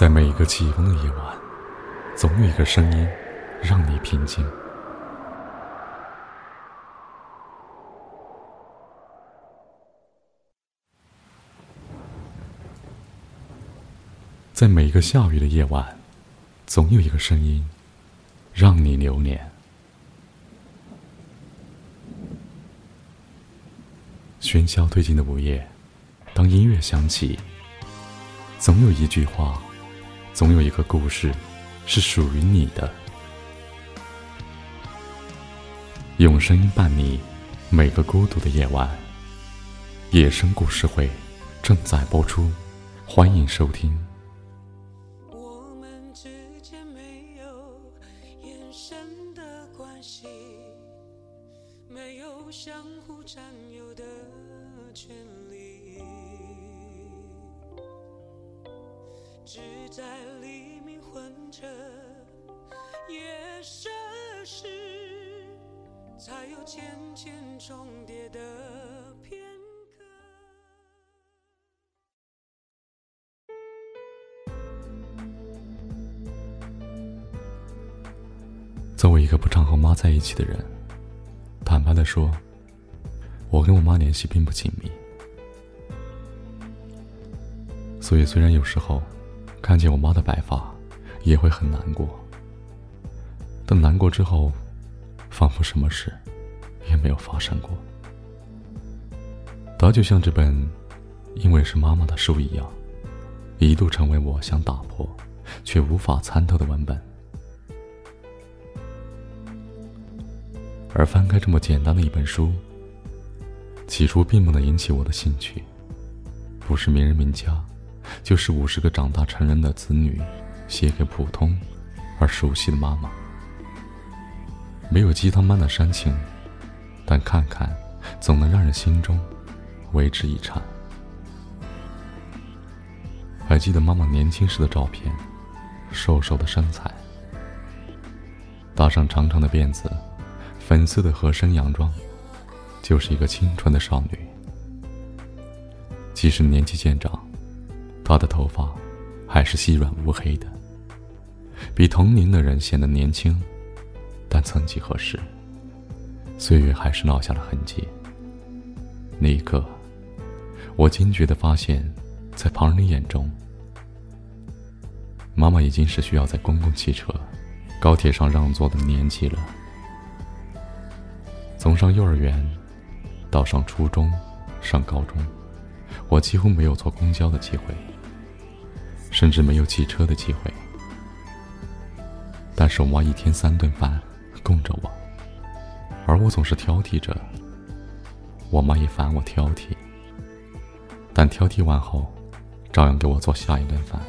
在每一个起风的夜晚，总有一个声音让你平静。在每一个下雨的夜晚，总有一个声音让你留恋。喧嚣推进的午夜，当音乐响起，总有一句话，总有一个故事，是属于你的。用声音伴你每个孤独的夜晚。野生故事会正在播出，欢迎收听。夜深时，才有浅浅重叠的片刻。作为一个不常和妈在一起的人，坦白的说，我跟我妈联系并不紧密。所以，虽然有时候看见我妈的白发，也会很难过，但难过之后，仿佛什么事也没有发生过。它就像这本《因为是妈妈的书》一样，一度成为我想打破却无法参透的文本。而翻开这么简单的一本书，起初并不能引起我的兴趣，不是名人名家，就是五十个长大成人的子女写给普通而熟悉的妈妈。没有鸡汤般的煽情，但看看总能让人心中为之一颤。还记得妈妈年轻时的照片，瘦瘦的身材，搭上长长的辫子。粉色的合身洋装，就是一个青春的少女。即使年纪渐长，她的头发还是细软乌黑的，比同龄的人显得年轻。但曾几何时，岁月还是烙下了痕迹。那一刻，我惊觉的发现，在旁人的眼中，妈妈已经是需要在公共汽车、高铁上让座的年纪了。从上幼儿园到上初中、上高中，我几乎没有坐公交的机会，甚至没有骑车的机会。但是我妈一天三顿饭供着我，而我总是挑剔着。我妈也烦我挑剔，但挑剔完后，照样给我做下一顿饭。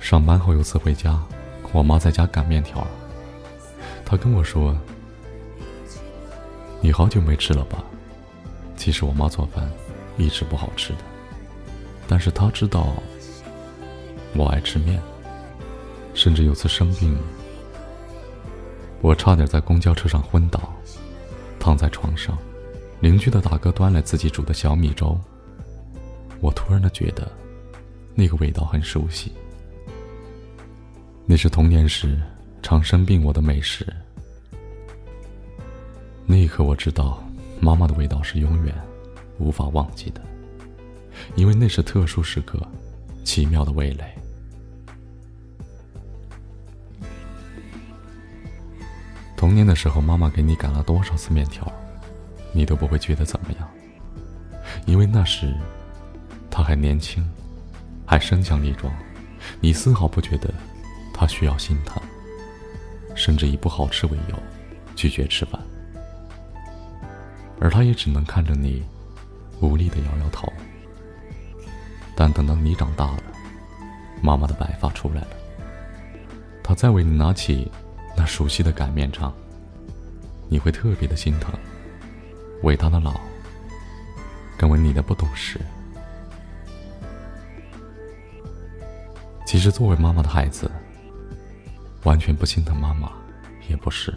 上班后有次回家。我妈在家擀面条，她跟我说：“你好久没吃了吧？”其实我妈做饭一直不好吃的，但是她知道我爱吃面，甚至有次生病，我差点在公交车上昏倒，躺在床上，邻居的大哥端来自己煮的小米粥，我突然的觉得那个味道很熟悉。那是童年时常生病我的美食。那一刻，我知道妈妈的味道是永远无法忘记的，因为那是特殊时刻奇妙的味蕾。童年的时候，妈妈给你擀了多少次面条，你都不会觉得怎么样，因为那时她还年轻，还身强力壮，你丝毫不觉得。他需要心疼，甚至以不好吃为由拒绝吃饭，而他也只能看着你无力的摇摇头。但等到你长大了，妈妈的白发出来了，他再为你拿起那熟悉的擀面杖，你会特别的心疼，伟大的老，更为你的不懂事。其实，作为妈妈的孩子。完全不心疼妈妈，也不是，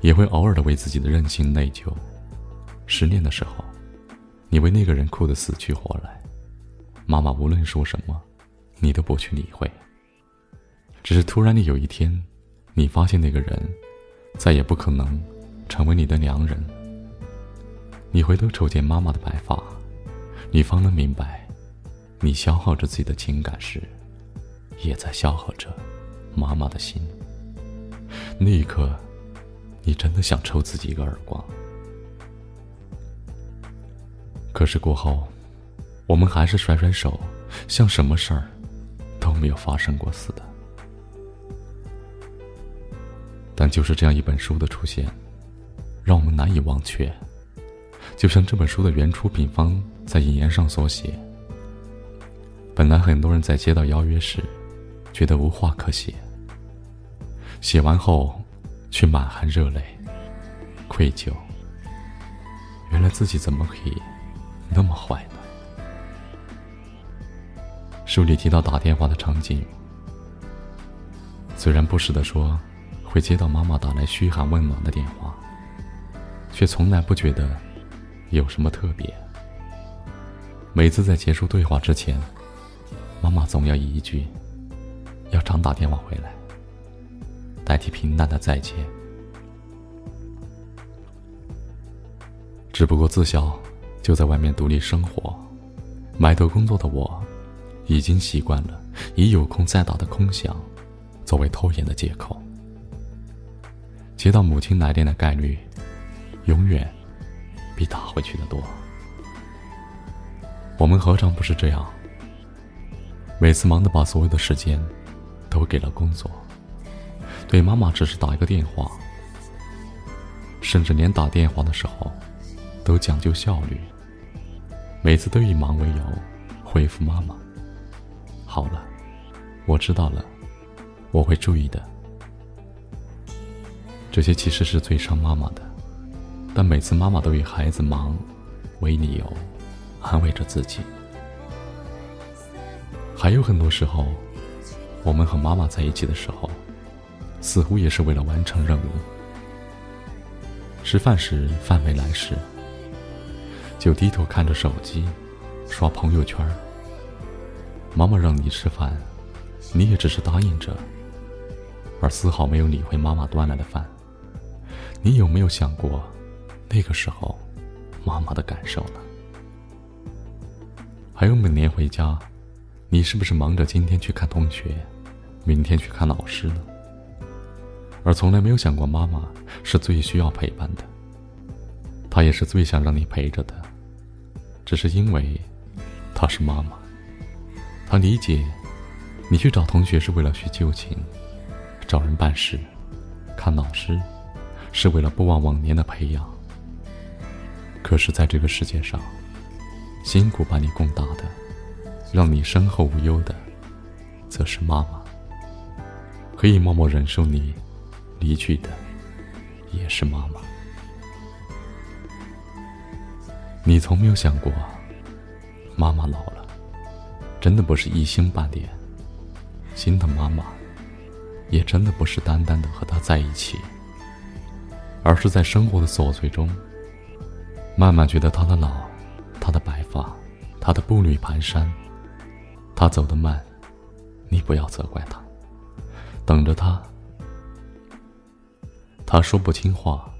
也会偶尔的为自己的任性内疚。失恋的时候，你为那个人哭得死去活来，妈妈无论说什么，你都不去理会。只是突然的有一天，你发现那个人再也不可能成为你的良人。你回头瞅见妈妈的白发，你方能明白，你消耗着自己的情感时，也在消耗着妈妈的心。那一刻，你真的想抽自己一个耳光。可是过后，我们还是甩甩手，像什么事儿都没有发生过似的。但就是这样一本书的出现，让我们难以忘却。就像这本书的原出品方在引言上所写：“本来很多人在接到邀约时，觉得无话可写，写完后却满含热泪、愧疚。原来自己怎么可以？”那么坏呢？书里提到打电话的场景，虽然不时的说会接到妈妈打来嘘寒问暖的电话，却从来不觉得有什么特别。每次在结束对话之前，妈妈总要以一句“要常打电话回来”代替平淡的再见。只不过自小。就在外面独立生活，埋头工作的我，已经习惯了以有空再打的空想，作为拖延的借口。接到母亲来电的概率，永远比打回去的多。我们何尝不是这样？每次忙得把所有的时间都给了工作，对妈妈只是打一个电话，甚至连打电话的时候都讲究效率。每次都以忙为由回复妈妈：“好了，我知道了，我会注意的。”这些其实是最伤妈妈的，但每次妈妈都以孩子忙为理由安慰着自己。还有很多时候，我们和妈妈在一起的时候，似乎也是为了完成任务。吃饭时饭没来时。就低头看着手机，刷朋友圈。妈妈让你吃饭，你也只是答应着，而丝毫没有理会妈妈端来的饭。你有没有想过，那个时候妈妈的感受呢？还有每年回家，你是不是忙着今天去看同学，明天去看老师呢？而从来没有想过，妈妈是最需要陪伴的。她也是最想让你陪着的，只是因为她是妈妈，她理解你去找同学是为了叙旧情，找人办事，看老师是为了不忘往年的培养。可是，在这个世界上，辛苦把你供大的，让你身后无忧的，则是妈妈。可以默默忍受你离去的，也是妈妈。你从没有想过，妈妈老了，真的不是一星半点；心疼妈妈，也真的不是单单的和她在一起，而是在生活的琐碎中，慢慢觉得她的老，她的白发，她的步履蹒跚，她走得慢，你不要责怪她，等着她，她说不清话，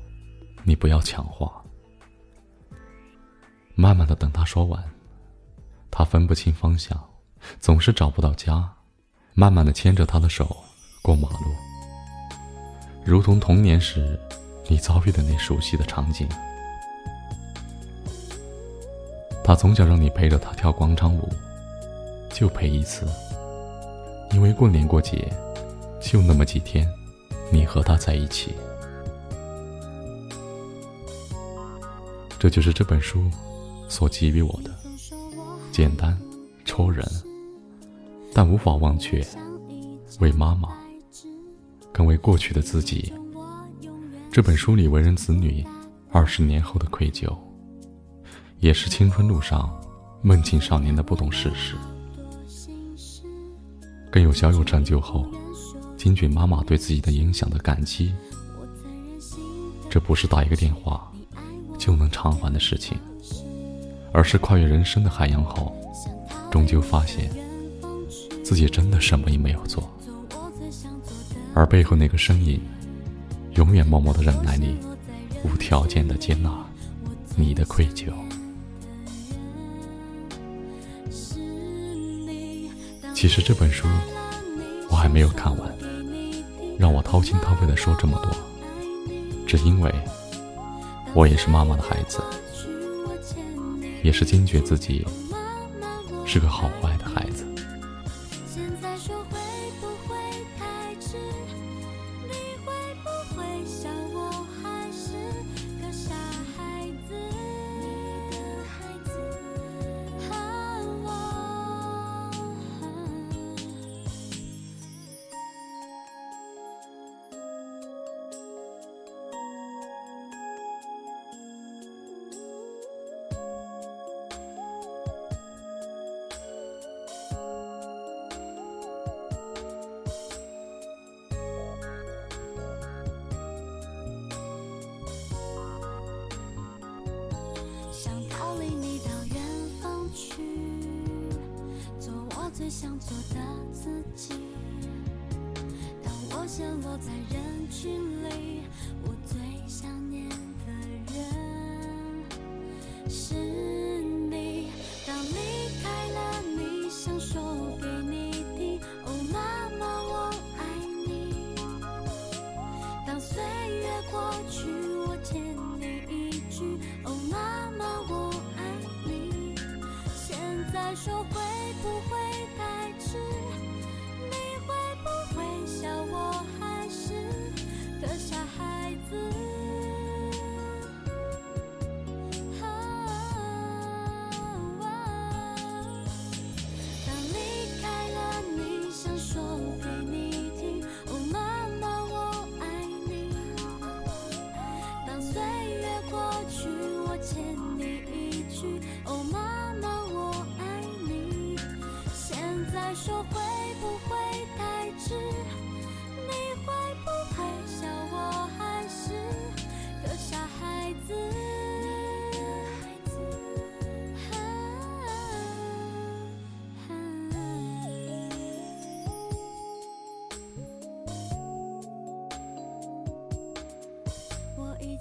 你不要抢话。慢慢的等他说完，他分不清方向，总是找不到家。慢慢的牵着他的手过马路，如同童年时你遭遇的那熟悉的场景。他从小让你陪着他跳广场舞，就陪一次，因为过年过节就那么几天，你和他在一起。这就是这本书。所给予我的简单、戳人，但无法忘却为妈妈，更为过去的自己。这本书里为人子女二十年后的愧疚，也是青春路上梦境少年的不懂世事。更有小有成就后，金俊妈妈对自己的影响的感激。这不是打一个电话就能偿还的事情。而是跨越人生的海洋后，终究发现自己真的什么也没有做，而背后那个身影，永远默默的忍耐你，无条件的接纳你的愧疚。其实这本书我还没有看完，让我掏心掏肺的说这么多，只因为我也是妈妈的孩子，也是惊觉自己是个好坏的孩子。想做的自己。当我陷落在人群里，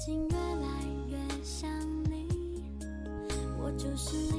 心越来越像你，我就是。